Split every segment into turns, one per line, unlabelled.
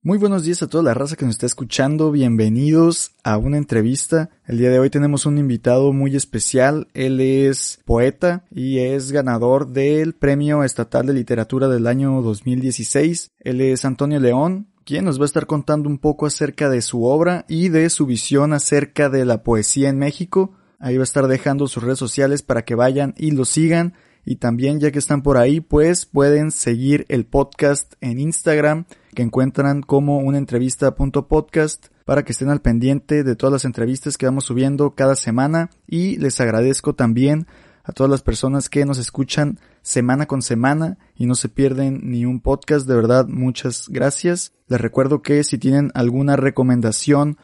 Muy buenos días a toda la raza que nos está escuchando. Bienvenidos a una entrevista. El día de hoy tenemos un invitado muy especial. Él es poeta y es ganador del Premio Estatal de Literatura del año 2016. Él es Antonio León, quien nos va a estar contando un poco acerca de su obra y de su visión acerca de la poesía en México. Ahí va a estar dejando sus redes sociales para que vayan y lo sigan. Y también ya que están por ahí, pues pueden seguir el podcast en Instagram que encuentran como una entrevista.podcast para que estén al pendiente de todas las entrevistas que vamos subiendo cada semana y les agradezco también a todas las personas que nos escuchan semana con semana y no se pierden ni un podcast. De verdad, muchas gracias. Les recuerdo que si tienen alguna recomendación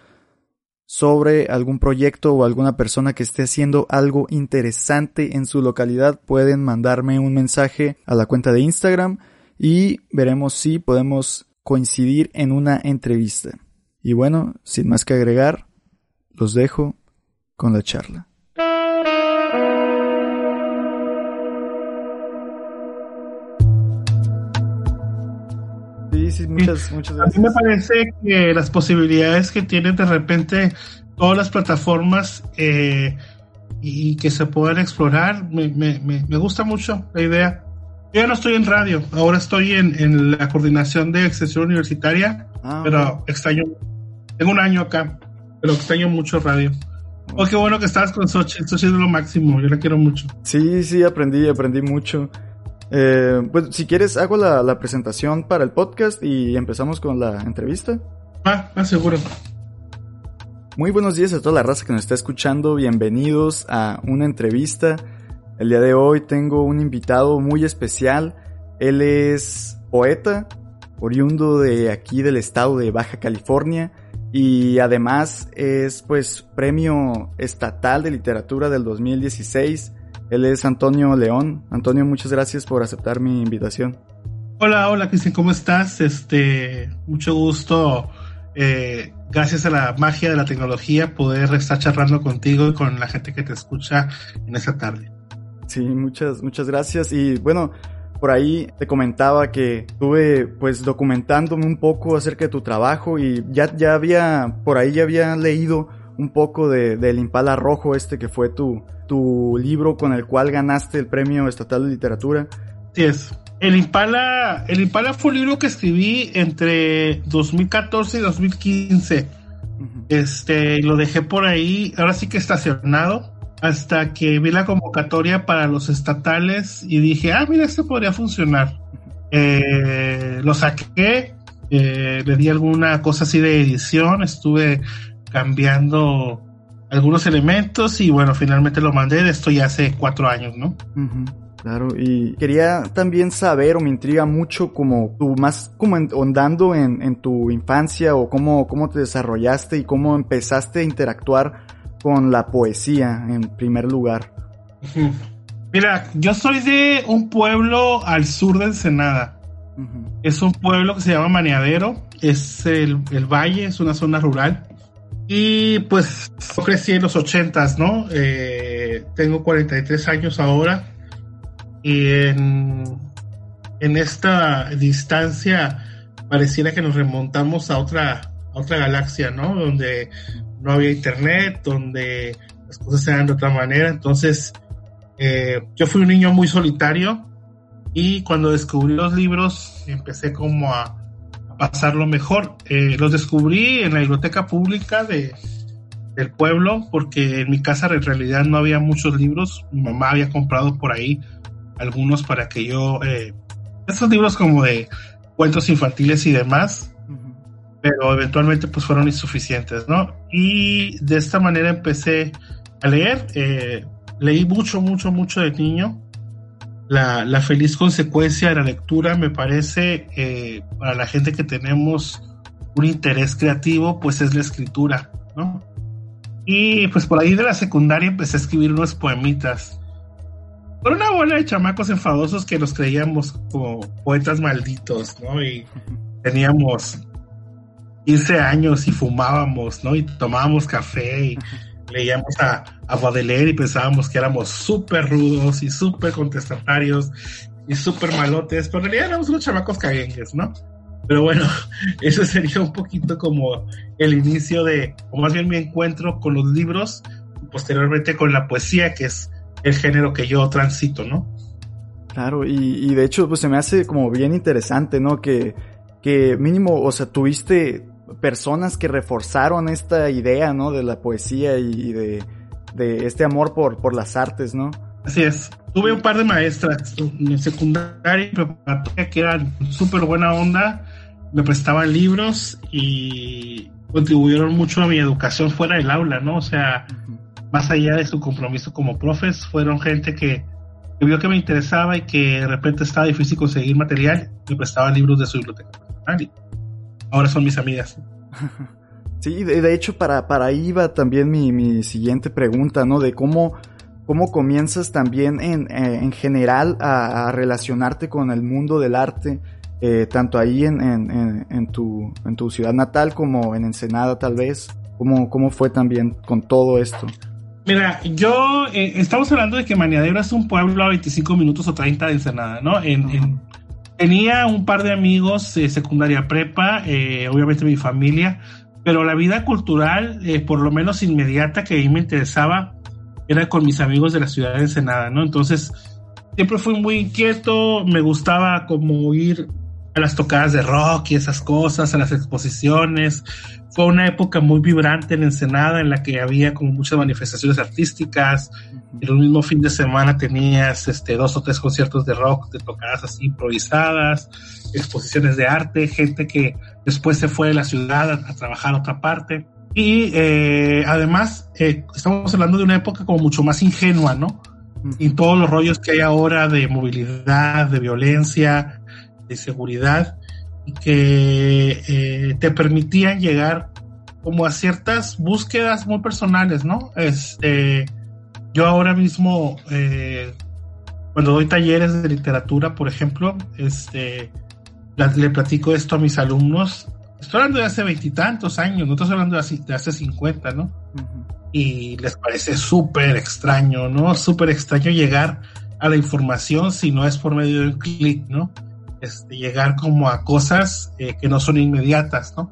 sobre algún proyecto o alguna persona que esté haciendo algo interesante en su localidad, pueden mandarme un mensaje a la cuenta de Instagram y veremos si podemos coincidir en una entrevista. Y bueno, sin más que agregar, los dejo con la charla.
Sí, muchas, muchas gracias. A mí me parece que las posibilidades que tienen de repente todas las plataformas eh, y que se puedan explorar, me, me, me gusta mucho la idea. Yo ya no estoy en radio, ahora estoy en, la coordinación de extensión universitaria, ah, pero extraño, tengo un año acá, pero extraño mucho radio. Oh, qué bueno que estás con Xochitl, Xochitl es lo máximo, yo la quiero mucho.
Sí, sí, aprendí, aprendí mucho. Eh, pues si quieres hago la, presentación para el podcast y empezamos con la entrevista.
Ah, ah, seguro.
Muy buenos días a toda la raza que nos está escuchando, bienvenidos a una entrevista. El día de hoy tengo un invitado muy especial. Él es poeta, oriundo de aquí del estado de Baja California y además es pues premio estatal de literatura del 2016. Él es Antonio León. Antonio, muchas gracias por aceptar mi invitación.
Hola, hola Cristian, ¿cómo estás? Este, mucho gusto. Eh, gracias a la magia de la tecnología poder estar charlando contigo y con la gente que te escucha en esta tarde.
Sí, muchas, muchas gracias. Y bueno, por ahí te comentaba que estuve pues documentándome un poco acerca de tu trabajo y ya, ya había, por ahí ya había leído un poco de, del Impala Rojo este que fue tu, tu libro con el cual ganaste el Premio Estatal de Literatura.
Sí es. El Impala, el Impala fue un libro que escribí entre 2014 y 2015. Este, lo dejé por ahí, ahora sí que estacionado hasta que vi la convocatoria para los estatales y dije, ah, mira, esto podría funcionar. Eh, lo saqué, eh, le di alguna cosa así de edición, estuve cambiando algunos elementos y bueno, finalmente lo mandé de esto ya hace cuatro años, ¿no?
Claro, y quería también saber o me intriga mucho como tú más como ondando en, en tu infancia o cómo, cómo te desarrollaste y cómo empezaste a interactuar con la poesía en primer lugar?
Mira, yo soy de un pueblo al sur de Ensenada. Es un pueblo que se llama Maneadero, es el, valle, es una zona rural. Y pues yo crecí en los ochentas, ¿no? Eh, tengo 43 años ahora. Y en, en esta distancia pareciera que nos remontamos a otra, a otra galaxia, ¿no? Donde no había internet, donde las cosas se dan de otra manera. Entonces, eh, yo fui un niño muy solitario y cuando descubrí los libros empecé como a, pasarlo mejor. Eh, los descubrí en la biblioteca pública de, del pueblo porque en mi casa en realidad no había muchos libros. Mi mamá había comprado por ahí algunos para que yo... Eh, estos libros como de cuentos infantiles y demás pero eventualmente pues fueron insuficientes, ¿no? Y de esta manera empecé a leer, eh, leí mucho, mucho, mucho de niño. La, la, feliz consecuencia de la lectura me parece, eh, para la gente que tenemos un interés creativo, pues es la escritura, ¿no? Y pues por ahí de la secundaria empecé a escribir unos poemitas. Por una bola de chamacos enfadosos que los creíamos como poetas malditos, ¿no? Y teníamos 15 años y fumábamos, ¿no? Y tomábamos café y leíamos a, a Baudelaire y pensábamos que éramos súper rudos y súper contestatarios y súper malotes, pero en realidad éramos unos chamacos caguengues, ¿no? Pero bueno, eso sería un poquito como el inicio de, o más bien mi encuentro con los libros y posteriormente con la poesía, que es el género que yo transito, ¿no?
Claro, y, y de hecho, pues se me hace como bien interesante, ¿no? Que, que mínimo, o sea, tuviste personas que reforzaron esta idea, ¿no? De la poesía y, de, de, este amor por, por las artes, ¿no?
Así es. Tuve un par de maestras en secundaria y preparatoria que eran súper buena onda, me prestaban libros y contribuyeron mucho a mi educación fuera del aula, ¿no? O sea, más allá de su compromiso como profes, fueron gente que, vio que me interesaba y que de repente estaba difícil conseguir material, me prestaban libros de su biblioteca personal ahora son mis amigas.
Sí, de, hecho para, para ahí va también mi, mi siguiente pregunta, ¿no? De cómo, cómo comienzas también en, eh, en general a, relacionarte con el mundo del arte, eh, tanto ahí en, en, en, tu, en tu ciudad natal como en Ensenada tal vez. ¿Cómo, cómo fue también con todo esto?
Mira, yo, eh, estamos hablando de que Maniadero es un pueblo a 25 minutos o 30 de Ensenada, ¿no? En, Tenía un par de amigos de secundaria prepa, eh, obviamente mi familia, pero la vida cultural, eh, por lo menos inmediata, que a mí me interesaba, era con mis amigos de la ciudad de Ensenada, ¿no? Entonces, siempre fui muy inquieto, me gustaba como ir a las tocadas de rock y esas cosas, a las exposiciones. Fue una época muy vibrante en Ensenada en la que había como muchas manifestaciones artísticas. En un mismo fin de semana tenías este, dos o tres conciertos de rock, de tocadas así improvisadas, exposiciones de arte, gente que después se fue de la ciudad a, trabajar a otra parte. Y eh, además, eh, estamos hablando de una época como mucho más ingenua, ¿no? Y todos los rollos que hay ahora de movilidad, de violencia, de seguridad y que eh, te permitían llegar como a ciertas búsquedas muy personales, ¿no? Este, yo ahora mismo, eh, cuando doy talleres de literatura, por ejemplo, este, le platico esto a mis alumnos. Estoy hablando de hace veintitantos años, no estoy hablando de hace, de hace 50, ¿no? Y les parece súper extraño, ¿no? Súper extraño llegar a la información si no es por medio de un clic, ¿no? Este, llegar como a cosas eh, que no son inmediatas, ¿no?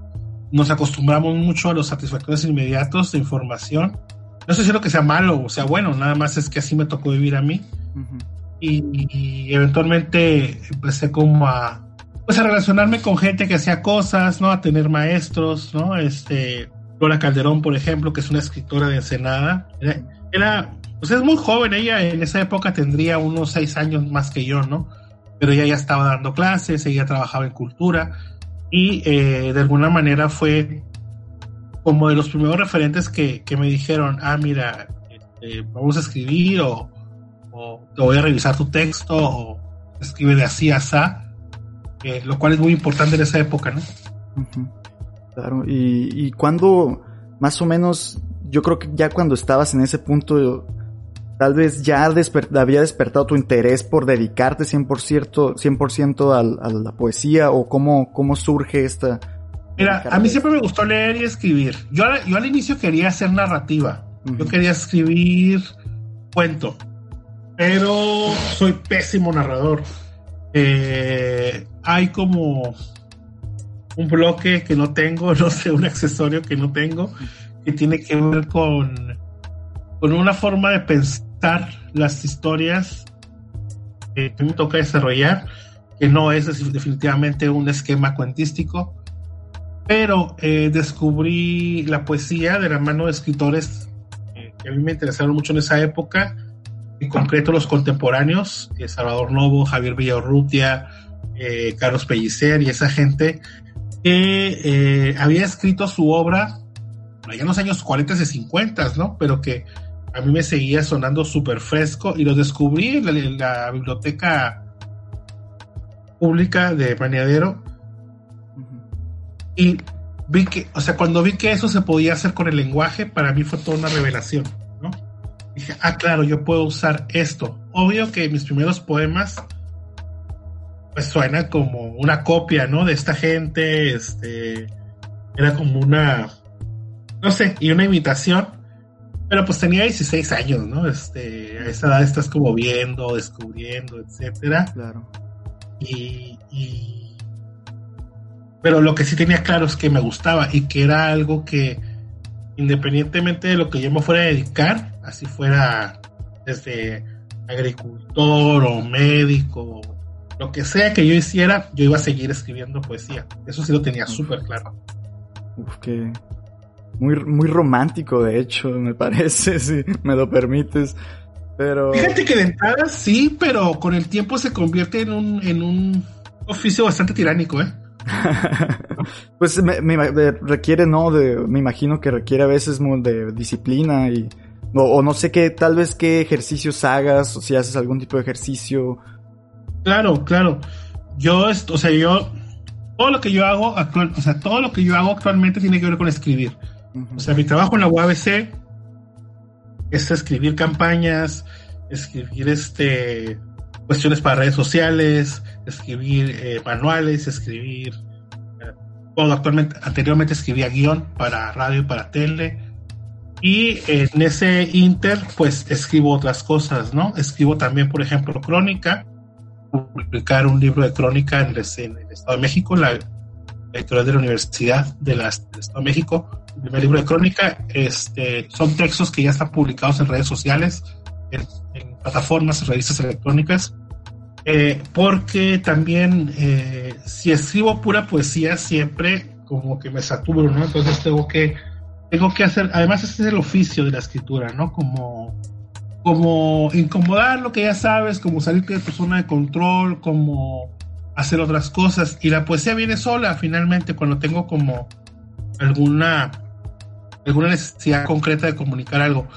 Nos acostumbramos mucho a los satisfactores inmediatos de información. No sé si lo que sea malo o sea bueno, nada más es que así me tocó vivir a mí. y, eventualmente empecé como a, pues a relacionarme con gente que hacía cosas, ¿no? A tener maestros, ¿no? Este, Lola Calderón, por ejemplo, que es una escritora de Ensenada. Era, era, pues es muy joven, ella en esa época tendría unos seis años más que yo, ¿no? Pero ella ya estaba dando clases, ella trabajaba en cultura y eh, de alguna manera fue como de los primeros referentes que, me dijeron, ah, mira, este, vamos a escribir o, te voy a revisar tu texto o escribe de así a así, eh, lo cual es muy importante en esa época, ¿no?
Claro, y, y cuando más o menos, yo creo que ya cuando estabas en ese punto tal vez ya había despertado tu interés por dedicarte 100%, 100 a, la poesía o cómo, cómo surge esta...
Mira, a mí siempre me gustó leer y escribir. Yo, yo al inicio quería hacer narrativa. Yo quería escribir cuento. Pero soy pésimo narrador. Eh, hay como un bloque que no tengo, no sé, un accesorio que no tengo, que tiene que ver con, con una forma de pensar las historias que me toca desarrollar, que no es definitivamente un esquema cuentístico, pero eh, descubrí la poesía de la mano de escritores eh, que a mí me interesaron mucho en esa época, en concreto los contemporáneos, eh, Salvador Novo, Javier Villarrutia, Carlos Pellicer y esa gente que había escrito su obra allá en los años 40 y 50, ¿no? Pero que a mí me seguía sonando súper fresco y lo descubrí en la, biblioteca pública de Maniadero. Y vi que, o sea, cuando vi que eso se podía hacer con el lenguaje, para mí fue toda una revelación, ¿no? Dije, ah, claro, yo puedo usar esto. Obvio que mis primeros poemas, pues suena como una copia, ¿no? De esta gente, este, era como una, no sé, y una imitación pero pues tenía 16 años, ¿no? Este, a esa edad estás como viendo, descubriendo, etcétera.
Claro.
Y, Pero lo que sí tenía claro es que me gustaba y que era algo que, independientemente de lo que yo me fuera a dedicar, así fuera desde agricultor o médico, lo que sea que yo hiciera, yo iba a seguir escribiendo poesía. Eso sí lo tenía súper claro.
Uf, que muy, muy romántico, de hecho, me parece, si me lo permites. Pero...
Fíjate que de entrada sí, pero con el tiempo se convierte en un, en un oficio bastante tiránico, ¿eh?
pues me, requiere, ¿no? De, me imagino que requiere a veces de disciplina y... O, no sé qué, tal vez qué ejercicios hagas, o si haces algún tipo de ejercicio.
Claro, claro. Yo, o sea, yo, todo lo que yo hago actual, o sea, todo lo que yo hago actualmente tiene que ver con escribir. O sea, mi trabajo en la UABC es escribir campañas, escribir este cuestiones para redes sociales, escribir eh, manuales, escribir eh, anteriormente escribía guion para radio y para tele. Y en ese inter, pues escribo otras cosas, ¿no? Escribo también, por ejemplo, crónica, publicar un libro de crónica en el, Estado de México, la editorial de la Universidad de del Estado de México. De crónica este, son textos que ya están publicados en redes sociales, en, en plataformas, revistas electrónicas. Eh, porque también eh, si escribo pura poesía siempre como que me saturo, ¿no? Entonces tengo que tengo que hacer, además ese es el oficio de la escritura, ¿no? Como como incomodar lo que ya sabes, como salir de tu zona de control, como hacer otras cosas y la poesía viene sola finalmente cuando tengo como alguna alguna necesidad concreta de comunicar algo.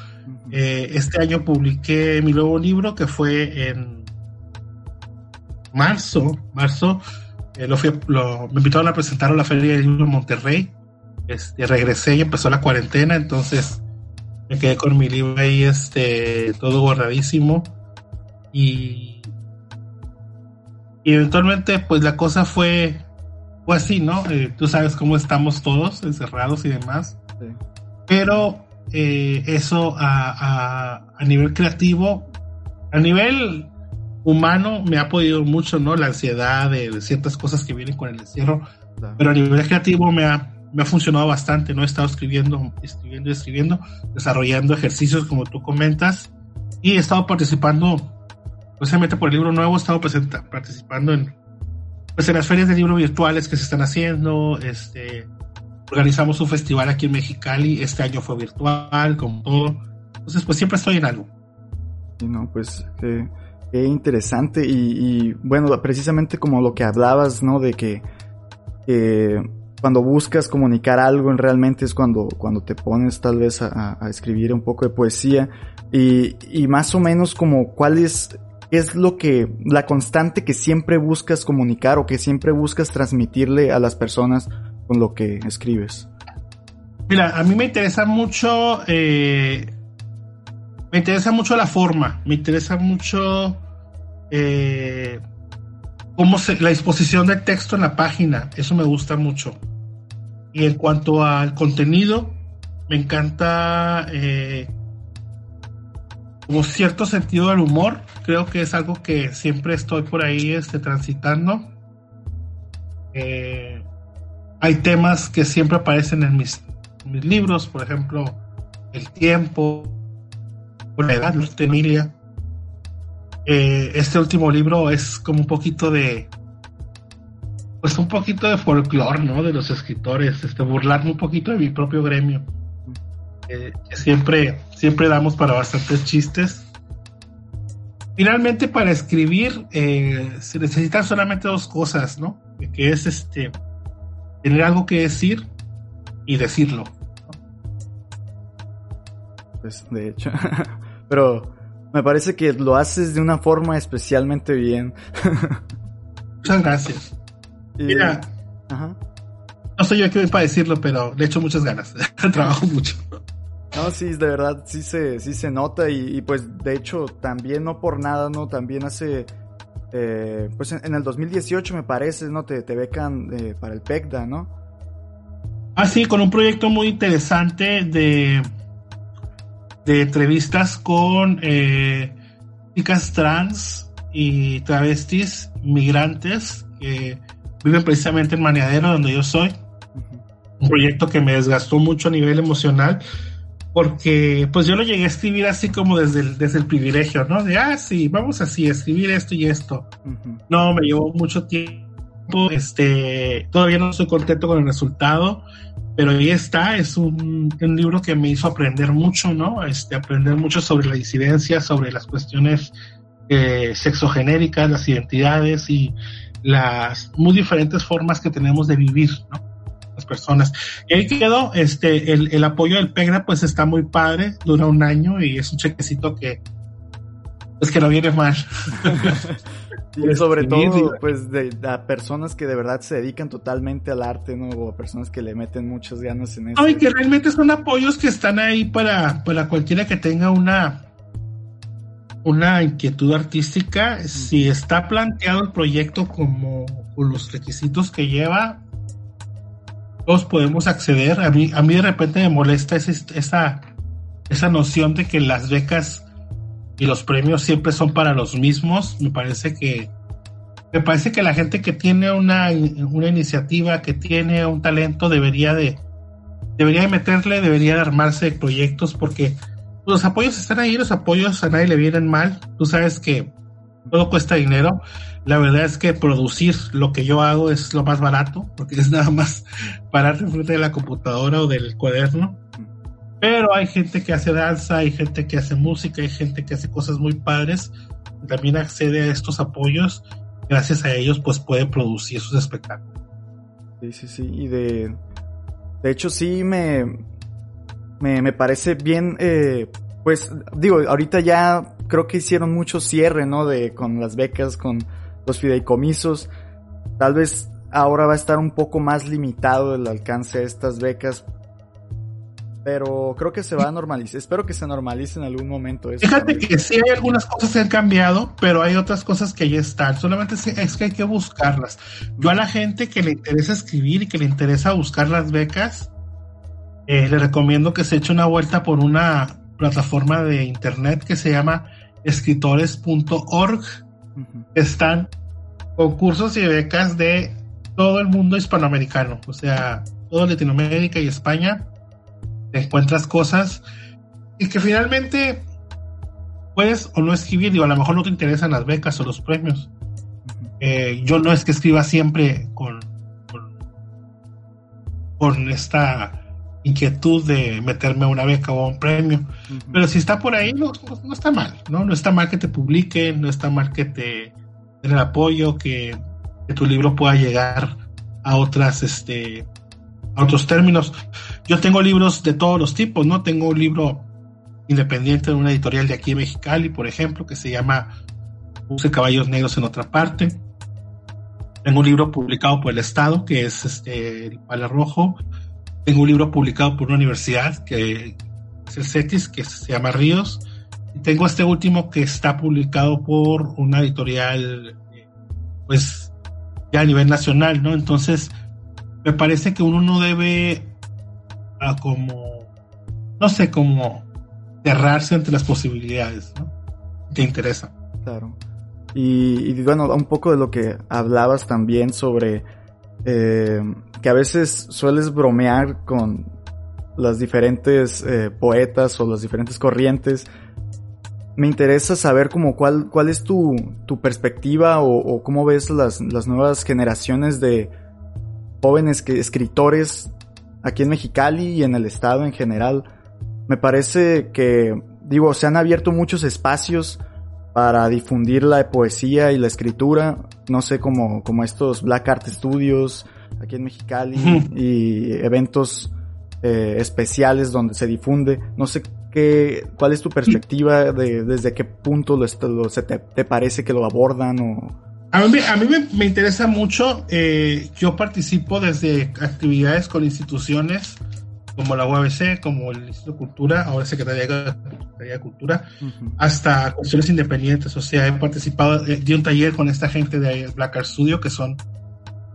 Eh, este año publiqué mi nuevo libro que fue en marzo, marzo, eh, lo, me invitaron a presentar a la Feria del Libro en Monterrey. Este, regresé y empezó la cuarentena, entonces me quedé con mi libro ahí, este, todo guardadísimo. Y, y eventualmente, pues la cosa fue, fue así, ¿no? Eh, tú sabes cómo estamos todos, encerrados y demás. Pero eh, eso a, a, a nivel creativo, a nivel humano me ha podido mucho, ¿no? La ansiedad de, ciertas cosas que vienen con el encierro, pero a nivel creativo me ha, me ha funcionado bastante, ¿no? He estado escribiendo, escribiendo, escribiendo, desarrollando ejercicios como tú comentas y he estado participando, precisamente por el libro nuevo, he estado participando en, pues en las ferias de libro virtuales que se están haciendo, este, organizamos un festival aquí en Mexicali, este año fue virtual, como todo, entonces pues siempre estoy en algo.
Y no, pues... Qué interesante y, bueno, precisamente como lo que hablabas, ¿no? De que cuando buscas comunicar algo realmente es cuando, cuando te pones tal vez a, escribir un poco de poesía y, y, más o menos como cuál es, es lo que, la constante que siempre buscas comunicar o que siempre buscas transmitirle a las personas con lo que escribes.
Mira, a mí me interesa mucho eh, me interesa mucho la forma, me interesa mucho eh, cómo se, la disposición del texto en la página, eso me gusta mucho. Y en cuanto al contenido, me encanta eh, como cierto sentido del humor, creo que es algo que siempre estoy por ahí este, transitando. Eh, hay temas que siempre aparecen en mis, libros, por ejemplo, el tiempo, la edad de Emilia. Eh, este último libro es como un poquito de pues un poquito de folclore, ¿no? De los escritores, este, burlarme un poquito de mi propio gremio. Eh, siempre, siempre damos para bastantes chistes. Finalmente, para escribir, eh, se necesitan solamente dos cosas, ¿no? Que es este tener algo que decir y decirlo.
Pues de hecho. Pero me parece que lo haces de una forma especialmente bien.
Muchas gracias. Mira, no soy yo que para decirlo, pero le echo muchas ganas. Trabajo mucho.
No, sí, de verdad, sí se, sí se nota y, pues de hecho también no por nada, ¿no? También hace, eh, pues en, el 2018 me parece, ¿no? Te, te becan eh, para el PECDA, ¿no?
Ah, sí, con un proyecto muy interesante de de entrevistas con eh, chicas trans y travestis migrantes que viven precisamente en Maneadero, donde yo soy. Un proyecto que me desgastó mucho a nivel emocional, porque pues yo lo llegué a escribir así como desde el, desde el privilegio, ¿no? De, ah, sí, vamos así, escribir esto y esto. No, me llevó mucho tiempo, este, todavía no estoy contento con el resultado, pero ahí está, es un, un, libro que me hizo aprender mucho, ¿no? Este, aprender mucho sobre la disidencia, sobre las cuestiones eh, sexogenéricas, las identidades y las muy diferentes formas que tenemos de vivir, ¿no? Las personas. Y ahí quedó, este, el, el apoyo del PEGRA pues está muy padre, dura un año y es un chequecito que, pues que no viene mal.
Y sobre todo, pues, de, a personas que de verdad se dedican totalmente al arte, ¿no? O a personas que le meten muchas ganas en eso.
Ay, que realmente son apoyos que están ahí para, para cualquiera que tenga una, una inquietud artística. Si está planteado el proyecto como con los requisitos que lleva, todos podemos acceder. A mí, a mí de repente me molesta esa, esa, esa noción de que las becas y los premios siempre son para los mismos. Me parece que me parece que la gente que tiene una, una iniciativa, que tiene un talento, debería de debería de meterle, debería de armarse proyectos porque los apoyos están ahí, los apoyos a nadie le vienen mal. Tú sabes que todo cuesta dinero. La verdad es que producir lo que yo hago es lo más barato, porque es nada más pararte frente de la computadora o del cuaderno pero hay gente que hace danza, hay gente que hace música, hay gente que hace cosas muy padres. También accede a estos apoyos. Gracias a ellos, pues puede producir sus espectáculos.
Sí, sí, sí. Y de. De hecho, sí me. Me, parece bien. Eh, pues, digo, ahorita ya creo que hicieron mucho cierre, ¿no? De, con las becas, con los fideicomisos. Tal vez ahora va a estar un poco más limitado el alcance de estas becas pero creo que se va a normalizar. Espero que se normalice en algún momento.
Fíjate que sí hay algunas cosas que han cambiado, pero hay otras cosas que ya están. Solamente es que, hay que buscarlas. Yo a la gente que le interesa escribir y que le interesa buscar las becas, eh, le recomiendo que se eche una vuelta por una plataforma de internet que se llama escritores.org. Están concursos y becas de todo el mundo hispanoamericano, o sea, toda Latinoamérica y España encuentras cosas y que finalmente puedes o no escribir, digo, a lo mejor no te interesan las becas o los premios. Eh, yo no es que escriba siempre con, con, esta inquietud de meterme a una beca o a un premio, pero si está por ahí, no, no, está mal, ¿no? No está mal que te publiquen, no está mal que te den el apoyo, que, que tu libro pueda llegar a otras, este, a otros términos. Yo tengo libros de todos los tipos, ¿no? Tengo un libro independiente de una editorial de aquí en Mexicali, por ejemplo, que se llama Puse Caballos Negros en otra parte. Tengo un libro publicado por el Estado, que es este, el Pala Rojo. Tengo un libro publicado por una universidad, que es el CETIS, que se llama Ríos. Y tengo este último que está publicado por una editorial, pues, ya a nivel nacional, ¿no? Entonces, me parece que uno no debe a como, no sé, como cerrarse entre las posibilidades, ¿no? Te interesa.
Claro. Y, bueno, un poco de lo que hablabas también sobre eh, que a veces sueles bromear con las diferentes eh, poetas o las diferentes corrientes. Me interesa saber como cuál, cuál es tu, tu perspectiva o, o, cómo ves las, las nuevas generaciones de jóvenes que, escritores aquí en Mexicali y en el estado en general. Me parece que, digo, se han abierto muchos espacios para difundir la poesía y la escritura, no sé, como, como estos Black Art Studios aquí en Mexicali y eventos eh, especiales donde se difunde. No sé qué, cuál es tu perspectiva de desde qué punto lo, se te, te, parece que lo abordan o,
a mí, a mí me, interesa mucho, eh, yo participo desde actividades con instituciones como la UABC, como el Instituto de Cultura, ahora Secretaría de Cultura, hasta cuestiones independientes. O sea, he participado, eh, di un taller con esta gente de Black Art Studio, que son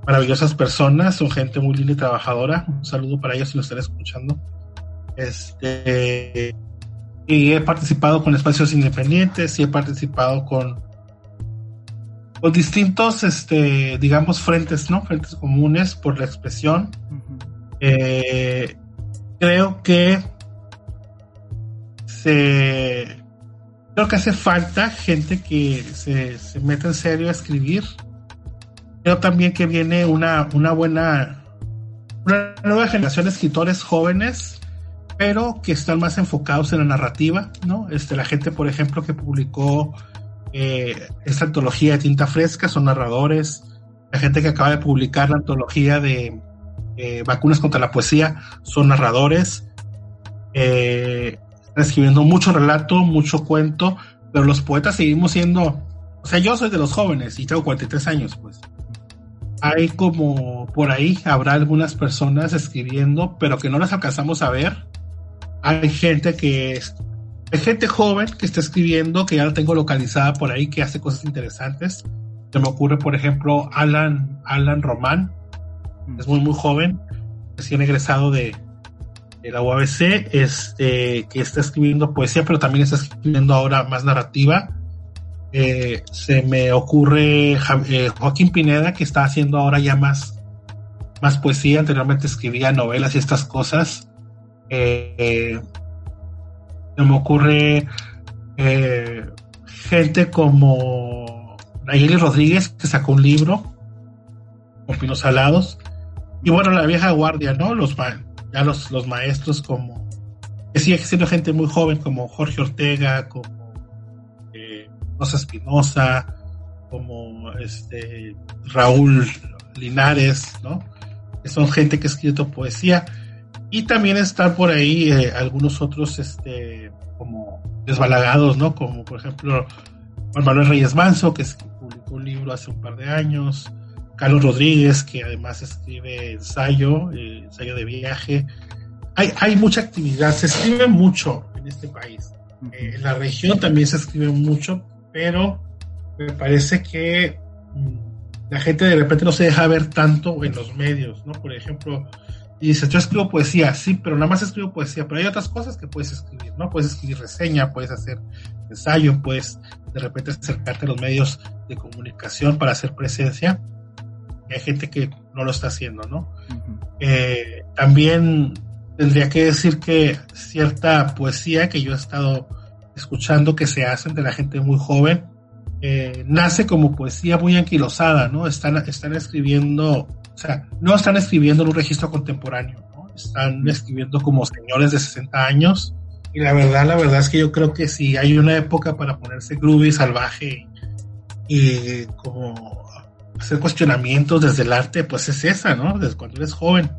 maravillosas personas, son gente muy linda y trabajadora. Un saludo para ellos si lo están escuchando. Este, y he participado con espacios independientes y he participado con los distintos, este, digamos, frentes, ¿no? Frentes comunes por la expresión. Eh, creo que se creo que hace falta gente que se, se meta en serio a escribir. Creo también que viene una, una buena, una nueva generación de escritores jóvenes, pero que están más enfocados en la narrativa, ¿no? Este, la gente, por ejemplo, que publicó eh, esta antología de tinta fresca son narradores. La gente que acaba de publicar la antología de eh, vacunas contra la poesía son narradores. Eh, están escribiendo mucho relato, mucho cuento, pero los poetas seguimos siendo, o sea, yo soy de los jóvenes y tengo 43 años, pues. Hay como por ahí habrá algunas personas escribiendo, pero que no las alcanzamos a ver. Hay gente que hay gente joven que está escribiendo, que ya la tengo localizada por ahí, que hace cosas interesantes. Se me ocurre, por ejemplo, Alan, Alan Román, es muy, muy joven, recién egresado de, la UABC, este, que está escribiendo poesía, pero también está escribiendo ahora más narrativa. Eh, se me ocurre eh, Joaquín Pineda, que está haciendo ahora ya más, más poesía, anteriormente escribía novelas y estas cosas. Eh, se me ocurre gente como Nayeli Rodríguez, que sacó un libro con pinos alados. Y bueno, la vieja guardia, ¿no? Los, ya los, los maestros como, que sigue siendo gente muy joven como Jorge Ortega, como eh, Rosa Espinosa, como este Raúl Linares, ¿no? Que son gente que ha escrito poesía. Y también están por ahí eh, algunos otros, este, como desbalagados, ¿no? Como por ejemplo Juan Manuel Reyes Manso, que publicó un libro hace un par de años, Carlos Rodríguez, que además escribe ensayo, eh, ensayo de viaje. Hay, hay mucha actividad, se escribe mucho en este país. Eh, en la región también se escribe mucho, pero me parece que mm, la gente de repente no se deja ver tanto en los medios, ¿no? Por ejemplo, dices, yo escribo poesía, sí, pero nada más escribo poesía, pero hay otras cosas que puedes escribir, ¿no? Puedes escribir reseña, puedes hacer ensayo, puedes de repente acercarte a los medios de comunicación para hacer presencia hay gente que no lo está haciendo, ¿no? Eh, también tendría que decir que cierta poesía que yo he estado escuchando que se hacen de la gente muy joven, eh, nace como poesía muy anquilosada, ¿no? Están, están escribiendo, o sea, no están escribiendo en un registro contemporáneo, ¿no? Están escribiendo como señores de 60 años. Y la verdad, la verdad es que yo creo que si hay una época para ponerse groovy, salvaje y como hacer cuestionamientos desde el arte, pues es esa, ¿no? Desde cuando eres joven.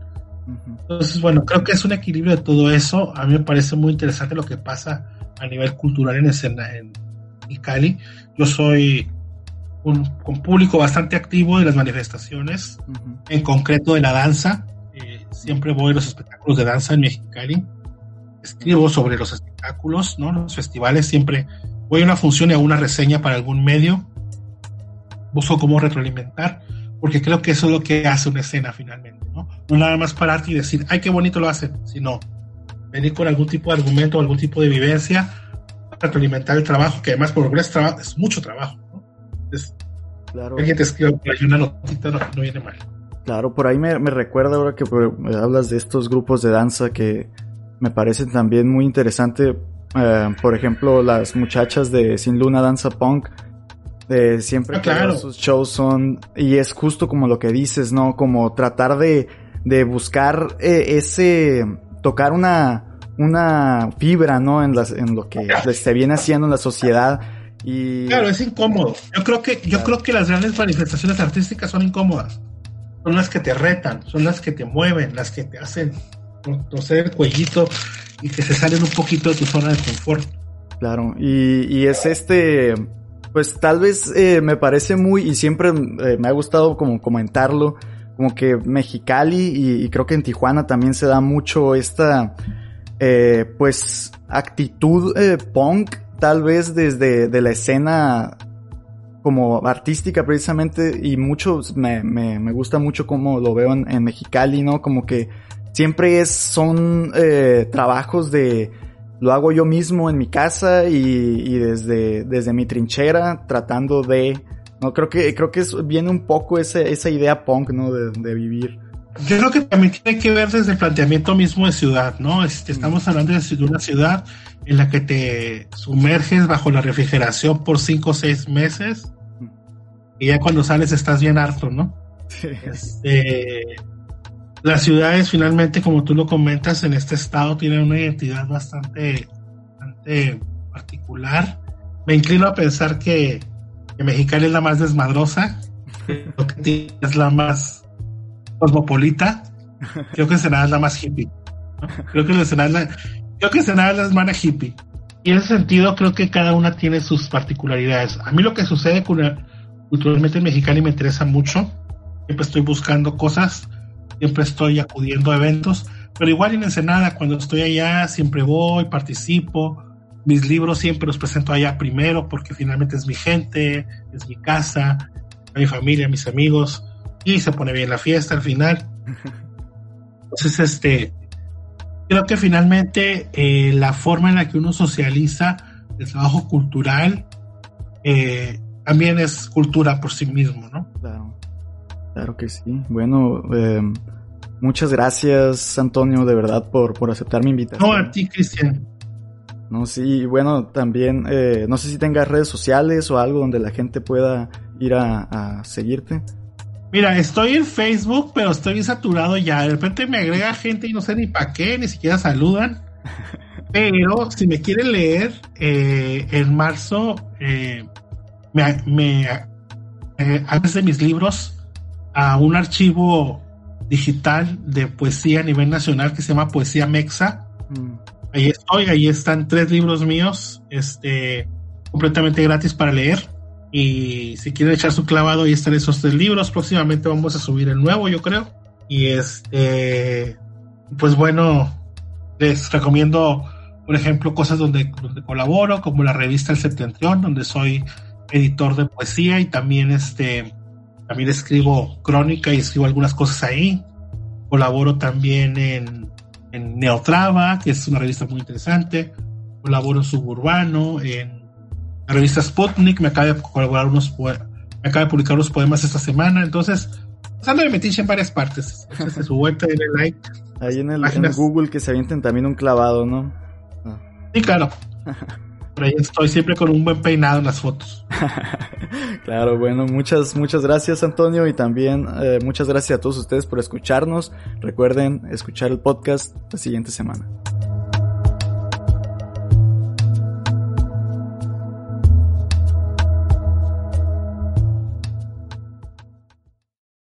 Entonces, bueno, creo que es un equilibrio de todo eso. A mí me parece muy interesante lo que pasa a nivel cultural en escena en Cali. Yo soy un, público bastante activo de las manifestaciones, en concreto de la danza. Eh, siempre voy a los espectáculos de danza en Mexicali. Escribo sobre los espectáculos, ¿no? Los festivales. Siempre voy a una función y a una reseña para algún medio busco cómo retroalimentar, porque creo que eso es lo que hace una escena finalmente, ¿no? No nada más pararte y decir, ay, qué bonito lo hacen, sino venir con algún tipo de argumento, algún tipo de vivencia, retroalimentar el trabajo, que además por es, trabajo, es mucho trabajo, ¿no? claro. alguien te escribe una notita, no, viene mal.
Claro, por ahí me, recuerda ahora que hablas de estos grupos de danza que me parecen también muy interesante. Eh, por ejemplo, las muchachas de Sin Luna Danza Punk, siempre
ah, claro.
sus shows son, y es justo como lo que dices, ¿no? Como tratar de, de buscar eh, ese, tocar una, una fibra, ¿no? En, las, en lo que se viene haciendo en la sociedad. Y...
Claro, es incómodo. Yo creo que, yo creo que las grandes manifestaciones artísticas son incómodas. Son las que te retan, son las que te mueven, las que te hacen torcer el cuellito y que se salen un poquito de tu zona de confort.
Claro, y, y es este, pues tal vez eh, me parece muy, y siempre eh, me ha gustado como comentarlo, como que Mexicali y, creo que en Tijuana también se da mucho esta, eh, pues, actitud punk, tal vez desde de la escena como artística precisamente, y mucho, me, me, gusta mucho como lo veo en, en Mexicali, ¿no? Como que siempre es, son trabajos de lo hago yo mismo en mi casa y, desde, desde mi trinchera tratando de No, creo que, creo que viene un poco ese, esa idea punk, ¿no? De, de, vivir.
Yo creo que también tiene que ver desde el planteamiento mismo de ciudad, ¿no? Este, estamos hablando de una ciudad en la que te sumerges bajo la refrigeración por cinco o seis meses y ya cuando sales estás bien harto, ¿no? Este, las ciudades finalmente, como tú lo comentas, en este estado tienen una identidad bastante, bastante particular. Me inclino a pensar que, que Mexicali es la más desmadrosa, que es la más cosmopolita. Creo que Senada es la más hippie. Creo que Senada es la, creo que es la más hippie. Y en ese sentido creo que cada una tiene sus particularidades. A mí lo que sucede culturalmente en Mexicali me interesa mucho. Siempre estoy buscando cosas, siempre estoy acudiendo a eventos, pero igual en Ensenada, cuando estoy allá, siempre voy, participo. Mis libros siempre los presento allá primero porque finalmente es mi gente, es mi casa, mi familia, mis amigos y se pone bien la fiesta al final. Entonces, este, creo que finalmente eh, la forma en la que uno socializa el trabajo cultural eh, también es cultura por sí mismo, ¿no?
Claro, claro que sí. Bueno, eh, muchas gracias, Antonio, de verdad, por, por aceptar mi invitación.
No, a ti, Cristian.
No, sí, bueno, también, no sé si tengas redes sociales o algo donde la gente pueda ir a, a seguirte.
Mira, estoy en Facebook, pero estoy saturado ya. De repente me agrega gente y no sé ni para qué, ni siquiera saludan. Pero si me quieren leer, eh, en marzo eh, me, me eh, de mis libros a un archivo digital de poesía a nivel nacional que se llama Poesía Mexa. Mm. Ahí estoy, ahí están tres libros míos, este, completamente gratis para leer. Y si quieren echar su clavado, ahí están esos tres libros. Próximamente vamos a subir el nuevo, yo creo. Y este, pues bueno, les recomiendo, por ejemplo, cosas donde, donde colaboro, como la revista El Septentrión, donde soy editor de poesía y también este, también escribo crónica y escribo algunas cosas ahí. Colaboro también en, en Neotrava, que es una revista muy interesante. Colaboro en Suburbano, en la revista Sputnik me acaba de colaborar unos me acaba de publicar unos poemas esta semana, entonces pasando de metiche en varias partes. Entonces, su vuelta, denle like.
Ahí en el, en Google que se avienten también un clavado, ¿no?
Sí, claro. Estoy siempre con un buen peinado en las fotos.
claro, bueno, muchas, muchas gracias Antonio y también eh, muchas gracias a todos ustedes por escucharnos. Recuerden escuchar el podcast la siguiente semana.